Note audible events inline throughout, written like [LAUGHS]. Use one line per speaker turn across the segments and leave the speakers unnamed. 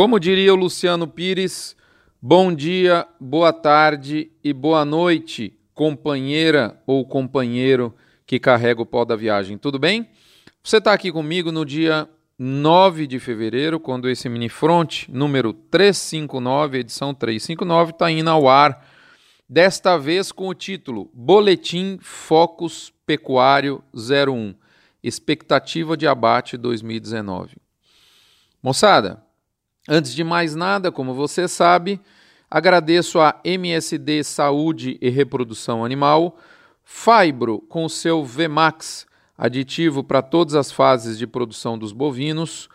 Como diria o Luciano Pires, bom dia, boa tarde e boa noite, companheira ou companheiro que carrega o pó da viagem. Tudo bem? Você está aqui comigo no dia 9 de fevereiro, quando esse mini front número 359, edição 359, está indo ao ar. Desta vez com o título Boletim Focus Pecuário 01 Expectativa de abate 2019. Moçada, Antes de mais nada, como você sabe, agradeço a MSD Saúde e Reprodução Animal, Fibro com seu VMAX, aditivo para todas as fases de produção dos bovinos,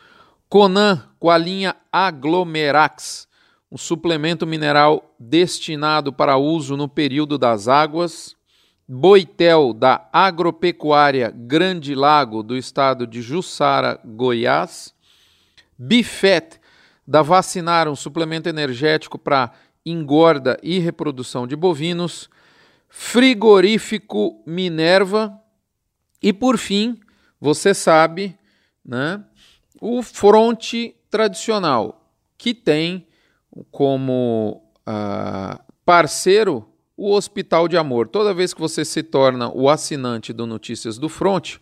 Conan com a linha Aglomerax, um suplemento mineral destinado para uso no período das águas, Boitel da Agropecuária Grande Lago do estado de Jussara, Goiás, Bifet da Vacinar, um suplemento energético para engorda e reprodução de bovinos, frigorífico Minerva e, por fim, você sabe, né, o fronte tradicional, que tem como uh, parceiro o Hospital de Amor. Toda vez que você se torna o assinante do Notícias do Fronte,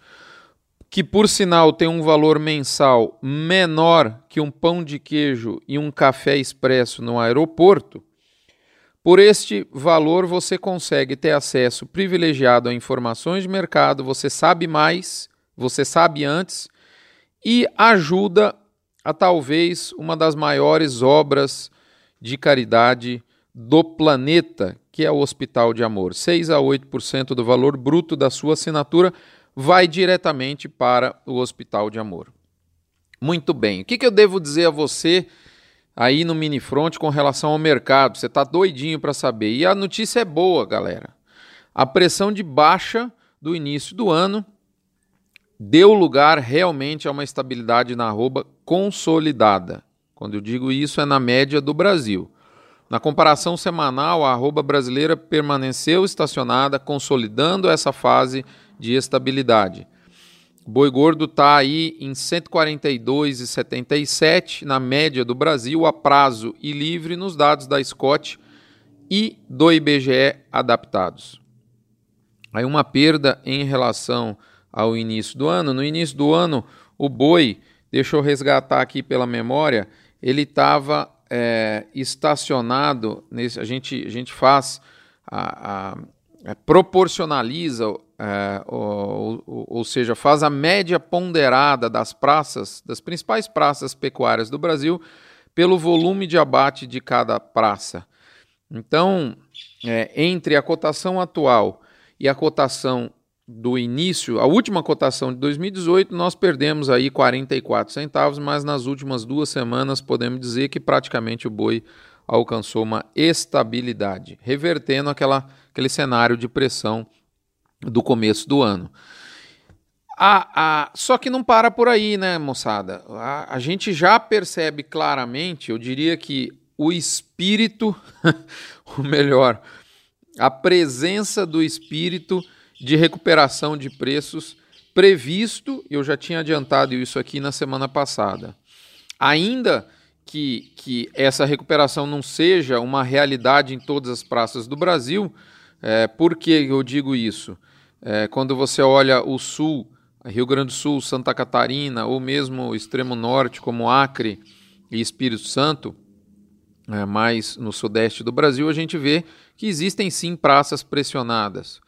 que por sinal tem um valor mensal menor que um pão de queijo e um café expresso no aeroporto, por este valor você consegue ter acesso privilegiado a informações de mercado, você sabe mais, você sabe antes e ajuda a talvez uma das maiores obras de caridade do planeta, que é o Hospital de Amor. 6 a 8% do valor bruto da sua assinatura vai diretamente para o Hospital de Amor. Muito bem. O que, que eu devo dizer a você aí no mini front com relação ao mercado? Você está doidinho para saber. E a notícia é boa, galera. A pressão de baixa do início do ano deu lugar realmente a uma estabilidade na arroba consolidada. Quando eu digo isso, é na média do Brasil. Na comparação semanal, a arroba brasileira permaneceu estacionada, consolidando essa fase de estabilidade. Boi gordo está aí em 142,77 na média do Brasil, a prazo e livre nos dados da Scott e do IBGE adaptados. Aí uma perda em relação ao início do ano. No início do ano, o boi, deixa eu resgatar aqui pela memória, ele estava é, estacionado, nesse, a, gente, a gente faz, a, a, é, proporcionaliza é, ou, ou, ou, seja, faz a média ponderada das praças, das principais praças pecuárias do Brasil, pelo volume de abate de cada praça. Então, é, entre a cotação atual e a cotação do início, a última cotação de 2018, nós perdemos aí 44 centavos, mas nas últimas duas semanas podemos dizer que praticamente o boi alcançou uma estabilidade, revertendo aquela, aquele cenário de pressão do começo do ano. A, a, só que não para por aí, né, moçada? A, a gente já percebe claramente, eu diria que o espírito, [LAUGHS] ou melhor, a presença do espírito de recuperação de preços previsto, eu já tinha adiantado isso aqui na semana passada. Ainda que, que essa recuperação não seja uma realidade em todas as praças do Brasil, é, por que eu digo isso? É, quando você olha o sul, Rio Grande do Sul, Santa Catarina, ou mesmo o extremo norte, como Acre e Espírito Santo, é, mais no sudeste do Brasil, a gente vê que existem sim praças pressionadas.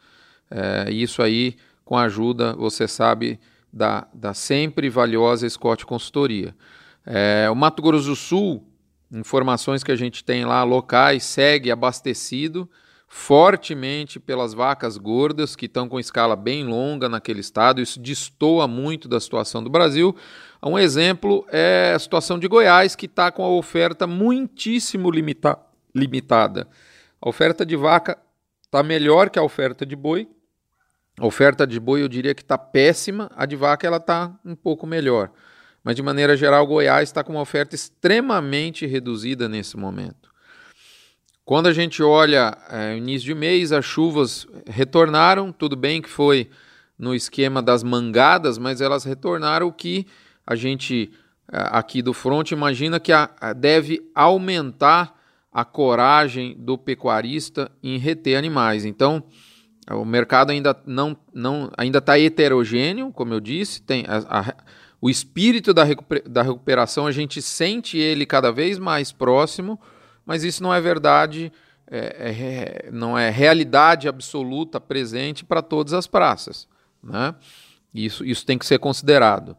É, isso aí com a ajuda, você sabe, da, da sempre valiosa Scott Consultoria. É, o Mato Grosso do Sul, informações que a gente tem lá locais, segue abastecido fortemente pelas vacas gordas, que estão com escala bem longa naquele estado. Isso destoa muito da situação do Brasil. Um exemplo é a situação de Goiás, que está com a oferta muitíssimo limita limitada. A oferta de vaca está melhor que a oferta de boi. Oferta de boi eu diria que está péssima, a de vaca ela está um pouco melhor. Mas de maneira geral, Goiás está com uma oferta extremamente reduzida nesse momento. Quando a gente olha é, início de mês, as chuvas retornaram, tudo bem que foi no esquema das mangadas, mas elas retornaram o que a gente aqui do front imagina que a deve aumentar a coragem do pecuarista em reter animais. Então, o mercado ainda não, não ainda está heterogêneo, como eu disse, tem a, a, o espírito da, da recuperação a gente sente ele cada vez mais próximo, mas isso não é verdade, é, é, não é realidade absoluta presente para todas as praças. Né? Isso, isso tem que ser considerado.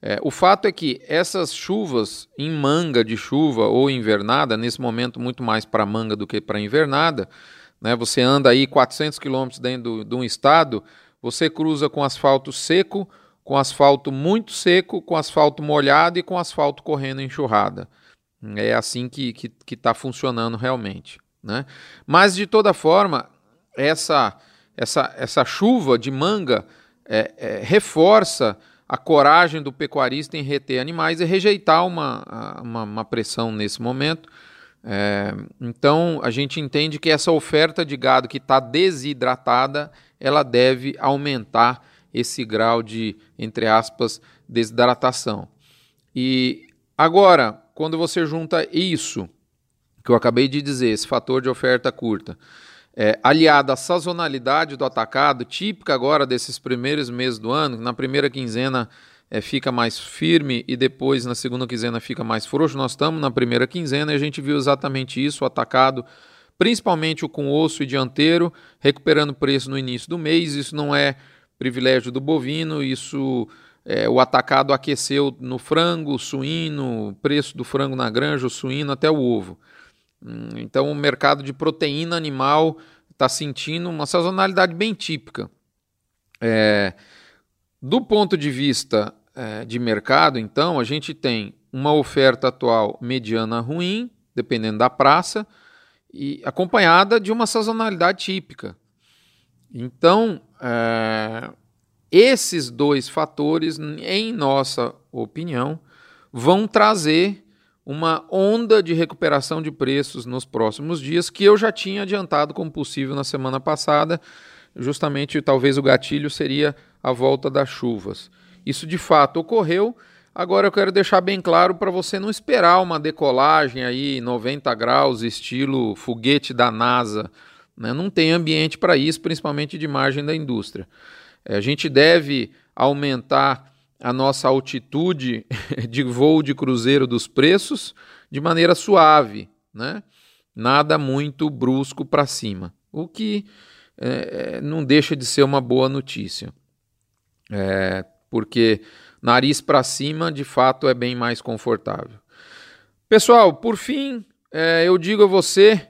É, o fato é que essas chuvas em manga de chuva ou invernada, nesse momento muito mais para manga do que para invernada, né, você anda aí 400 quilômetros dentro de um estado, você cruza com asfalto seco, com asfalto muito seco, com asfalto molhado e com asfalto correndo enxurrada. É assim que está que, que tá funcionando realmente. Né? Mas, de toda forma, essa, essa, essa chuva de manga é, é, reforça a coragem do pecuarista em reter animais e rejeitar uma, uma, uma pressão nesse momento. É, então a gente entende que essa oferta de gado que está desidratada, ela deve aumentar esse grau de, entre aspas, desidratação. E agora, quando você junta isso que eu acabei de dizer, esse fator de oferta curta, é, aliada à sazonalidade do atacado, típica agora desses primeiros meses do ano, na primeira quinzena é, fica mais firme e depois na segunda quinzena fica mais frouxo. Nós estamos na primeira quinzena e a gente viu exatamente isso, atacado, principalmente o com osso e dianteiro, recuperando preço no início do mês. Isso não é privilégio do bovino, isso é, o atacado aqueceu no frango, suíno, preço do frango na granja, o suíno até o ovo. Hum, então, o mercado de proteína animal está sentindo uma sazonalidade bem típica. É, do ponto de vista é, de mercado, então, a gente tem uma oferta atual mediana ruim, dependendo da praça, e acompanhada de uma sazonalidade típica. Então, é, esses dois fatores, em nossa opinião, vão trazer uma onda de recuperação de preços nos próximos dias, que eu já tinha adiantado como possível na semana passada. Justamente, talvez o gatilho seria a volta das chuvas. Isso de fato ocorreu. Agora eu quero deixar bem claro para você não esperar uma decolagem aí 90 graus, estilo foguete da NASA. Né? Não tem ambiente para isso, principalmente de margem da indústria. É, a gente deve aumentar a nossa altitude [LAUGHS] de voo de cruzeiro dos preços de maneira suave, né? nada muito brusco para cima, o que é, é, não deixa de ser uma boa notícia, é, porque nariz para cima de fato é bem mais confortável. Pessoal, por fim, é, eu digo a você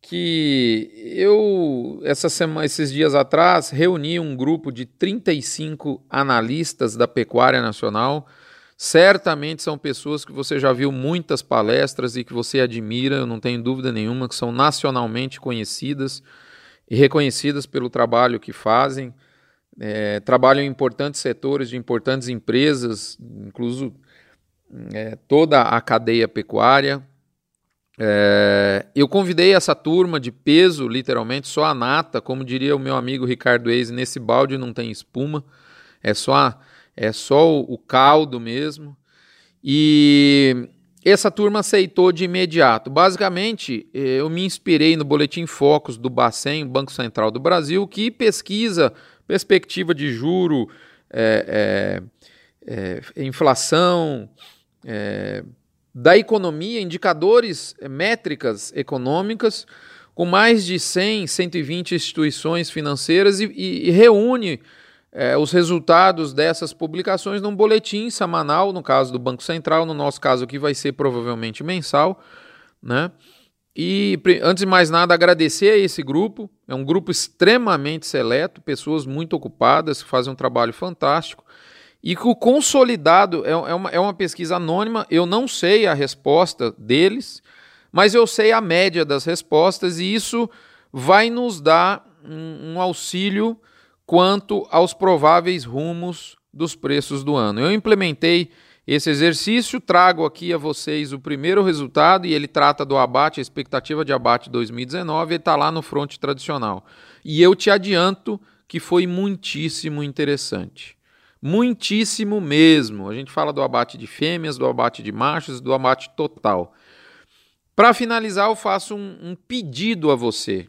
que eu, essa semana, esses dias atrás, reuni um grupo de 35 analistas da Pecuária Nacional. Certamente são pessoas que você já viu muitas palestras e que você admira, eu não tenho dúvida nenhuma, que são nacionalmente conhecidas e reconhecidas pelo trabalho que fazem. É, trabalham em importantes setores de importantes empresas, incluso é, toda a cadeia pecuária. É, eu convidei essa turma de peso, literalmente, só a nata, como diria o meu amigo Ricardo Eise, nesse balde não tem espuma, é só, é só o, o caldo mesmo. E essa turma aceitou de imediato. Basicamente, é, eu me inspirei no Boletim Focus do Bacen, Banco Central do Brasil, que pesquisa perspectiva de juro, é, é, é inflação, é, da economia, indicadores, eh, métricas econômicas, com mais de 100, 120 instituições financeiras e, e, e reúne é, os resultados dessas publicações num boletim semanal, no caso do Banco Central, no nosso caso aqui vai ser provavelmente mensal, né? E antes de mais nada, agradecer a esse grupo. É um grupo extremamente seleto, pessoas muito ocupadas que fazem um trabalho fantástico. E que o consolidado é, é, uma, é uma pesquisa anônima, eu não sei a resposta deles, mas eu sei a média das respostas e isso vai nos dar um, um auxílio quanto aos prováveis rumos dos preços do ano. Eu implementei esse exercício, trago aqui a vocês o primeiro resultado e ele trata do abate, a expectativa de abate 2019, ele está lá no fronte tradicional. E eu te adianto que foi muitíssimo interessante Muitíssimo mesmo. A gente fala do abate de fêmeas, do abate de machos, do abate total. Para finalizar, eu faço um, um pedido a você.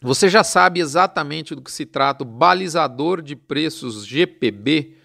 Você já sabe exatamente do que se trata o balizador de preços GPB?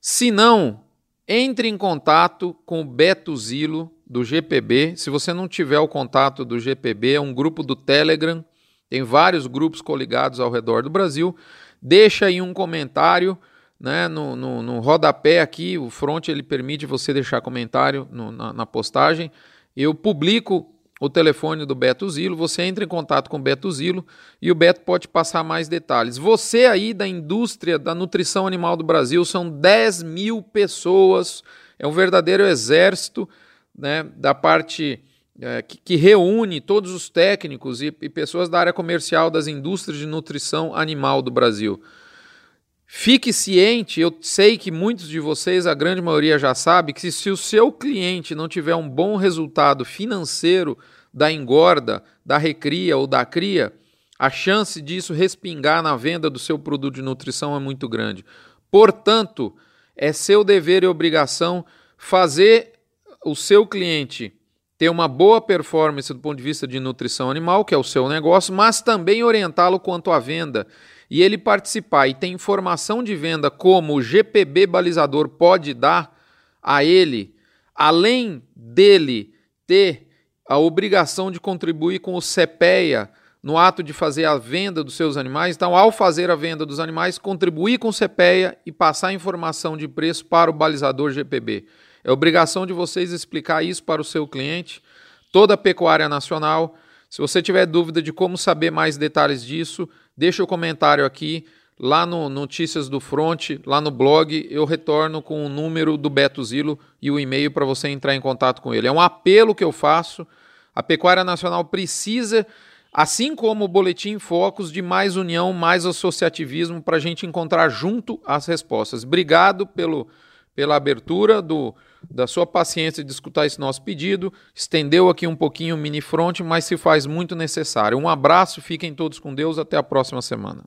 Se não, entre em contato com o Beto Zilo do GPB. Se você não tiver o contato do GPB, é um grupo do Telegram, tem vários grupos coligados ao redor do Brasil. Deixa aí um comentário né, no, no, no rodapé aqui, o front ele permite você deixar comentário no, na, na postagem. Eu publico o telefone do Beto Zilo, você entra em contato com o Beto Zilo e o Beto pode passar mais detalhes. Você aí da indústria da nutrição animal do Brasil, são 10 mil pessoas, é um verdadeiro exército né, da parte é, que, que, reúne todos os técnicos e, e pessoas da área comercial das indústrias de nutrição animal do Brasil. Fique ciente, eu sei que muitos de vocês, a grande maioria já sabe, que se o seu cliente não tiver um bom resultado financeiro da engorda, da recria ou da cria, a chance disso respingar na venda do seu produto de nutrição é muito grande. Portanto, é seu dever e obrigação fazer o seu cliente ter uma boa performance do ponto de vista de nutrição animal, que é o seu negócio, mas também orientá-lo quanto à venda e ele participar e tem informação de venda como o GPB balizador pode dar a ele, além dele ter a obrigação de contribuir com o CPEA no ato de fazer a venda dos seus animais, então ao fazer a venda dos animais, contribuir com o CPEA e passar a informação de preço para o balizador GPB. É obrigação de vocês explicar isso para o seu cliente, toda a pecuária nacional. Se você tiver dúvida de como saber mais detalhes disso, deixa o comentário aqui, lá no Notícias do Front, lá no blog, eu retorno com o número do Beto Zilo e o e-mail para você entrar em contato com ele. É um apelo que eu faço. A Pecuária Nacional precisa, assim como o Boletim Focos, de mais união, mais associativismo para a gente encontrar junto as respostas. Obrigado pelo, pela abertura do, da sua paciência de escutar esse nosso pedido. Estendeu aqui um pouquinho o mini front, mas se faz muito necessário. Um abraço, fiquem todos com Deus, até a próxima semana.